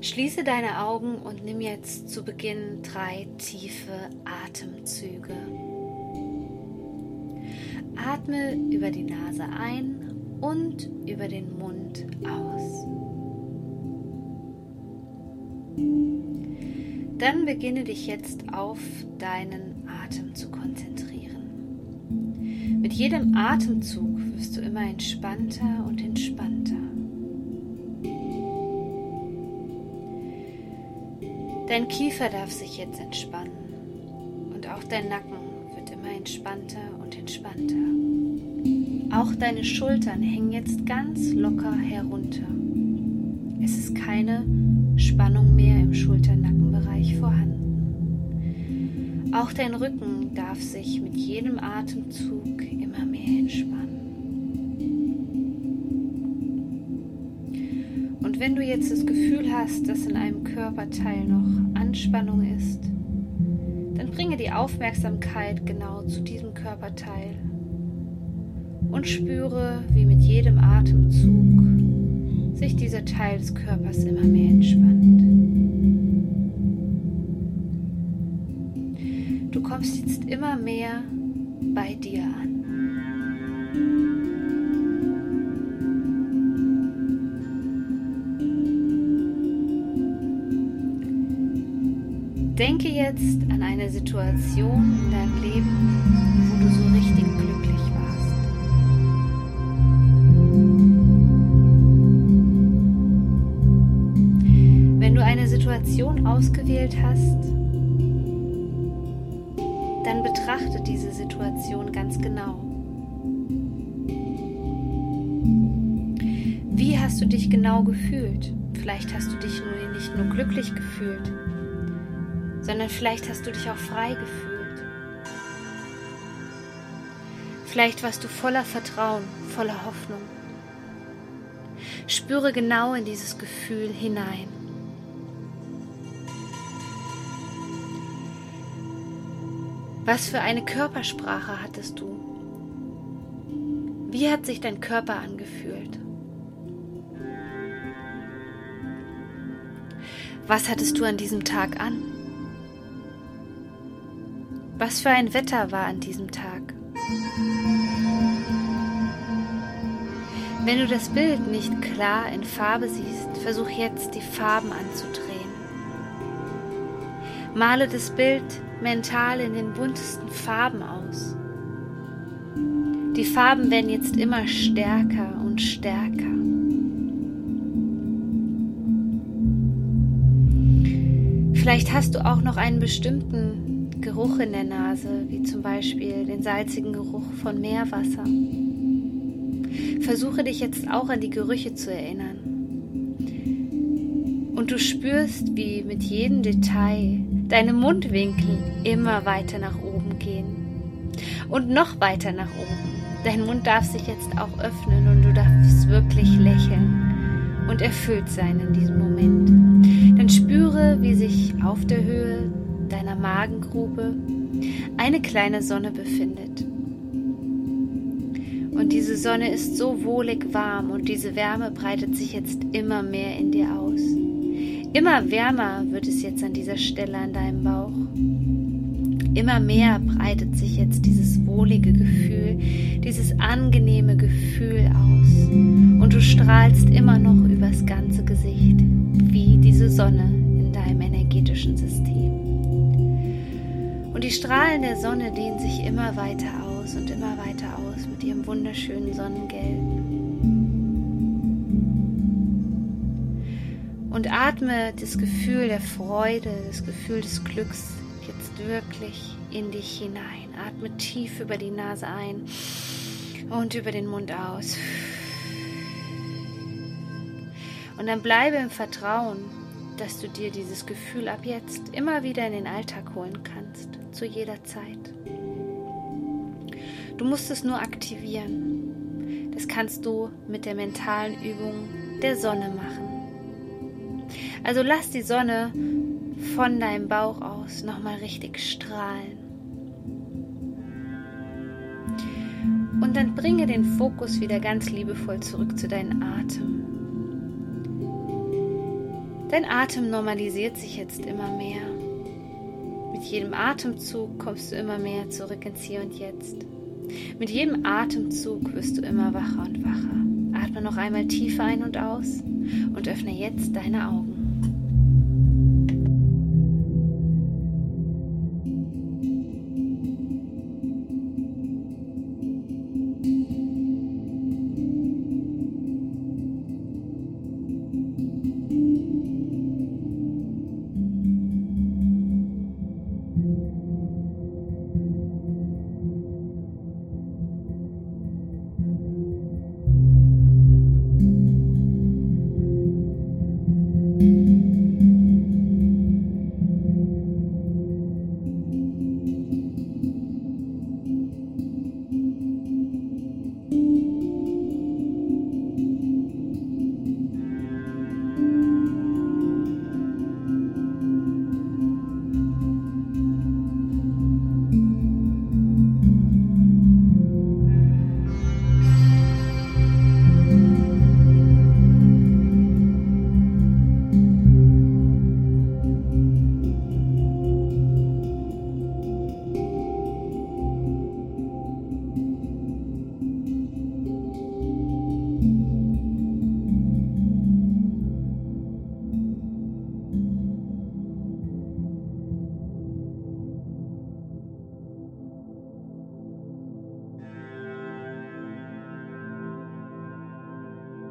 Schließe deine Augen und nimm jetzt zu Beginn drei tiefe Atemzüge. Atme über die Nase ein und über den Mund aus. Dann beginne dich jetzt auf deinen Atem zu konzentrieren. Mit jedem Atemzug wirst du immer entspannter und entspannter. Dein Kiefer darf sich jetzt entspannen und auch dein Nacken wird immer entspannter und entspannter. Auch deine Schultern hängen jetzt ganz locker herunter. Es ist keine Spannung mehr im Schulternackenbereich vorhanden. Auch dein Rücken darf sich mit jedem Atemzug immer mehr entspannen. Wenn du jetzt das Gefühl hast, dass in einem Körperteil noch Anspannung ist, dann bringe die Aufmerksamkeit genau zu diesem Körperteil und spüre, wie mit jedem Atemzug sich dieser Teil des Körpers immer mehr entspannt. Du kommst jetzt immer mehr bei dir an. Denke jetzt an eine Situation in deinem Leben, wo du so richtig glücklich warst. Wenn du eine Situation ausgewählt hast, dann betrachte diese Situation ganz genau. Wie hast du dich genau gefühlt? Vielleicht hast du dich nur nicht nur glücklich gefühlt, sondern vielleicht hast du dich auch frei gefühlt. Vielleicht warst du voller Vertrauen, voller Hoffnung. Spüre genau in dieses Gefühl hinein. Was für eine Körpersprache hattest du? Wie hat sich dein Körper angefühlt? Was hattest du an diesem Tag an? Was für ein Wetter war an diesem Tag? Wenn du das Bild nicht klar in Farbe siehst, versuch jetzt die Farben anzudrehen. Male das Bild mental in den buntesten Farben aus. Die Farben werden jetzt immer stärker und stärker. Vielleicht hast du auch noch einen bestimmten Geruch in der Nase, wie zum Beispiel den salzigen Geruch von Meerwasser. Versuche dich jetzt auch an die Gerüche zu erinnern. Und du spürst, wie mit jedem Detail deine Mundwinkel immer weiter nach oben gehen. Und noch weiter nach oben. Dein Mund darf sich jetzt auch öffnen und du darfst wirklich lächeln und erfüllt sein in diesem Moment. Dann spüre, wie sich auf der Höhe Magengrube eine kleine Sonne befindet. Und diese Sonne ist so wohlig warm und diese Wärme breitet sich jetzt immer mehr in dir aus. Immer wärmer wird es jetzt an dieser Stelle an deinem Bauch. Immer mehr breitet sich jetzt dieses wohlige Gefühl, dieses angenehme Gefühl aus. Und du strahlst immer noch übers ganze Gesicht, wie diese Sonne in deinem energetischen System. Und die Strahlen der Sonne dehnen sich immer weiter aus und immer weiter aus mit ihrem wunderschönen Sonnengelb. Und atme das Gefühl der Freude, das Gefühl des Glücks jetzt wirklich in dich hinein. Atme tief über die Nase ein und über den Mund aus. Und dann bleibe im Vertrauen, dass du dir dieses Gefühl ab jetzt immer wieder in den Alltag holen kannst zu jeder Zeit. Du musst es nur aktivieren. Das kannst du mit der mentalen Übung der Sonne machen. Also lass die Sonne von deinem Bauch aus nochmal richtig strahlen. Und dann bringe den Fokus wieder ganz liebevoll zurück zu deinem Atem. Dein Atem normalisiert sich jetzt immer mehr. Mit jedem Atemzug kommst du immer mehr zurück ins Hier und Jetzt. Mit jedem Atemzug wirst du immer wacher und wacher. Atme noch einmal tief ein und aus und öffne jetzt deine Augen.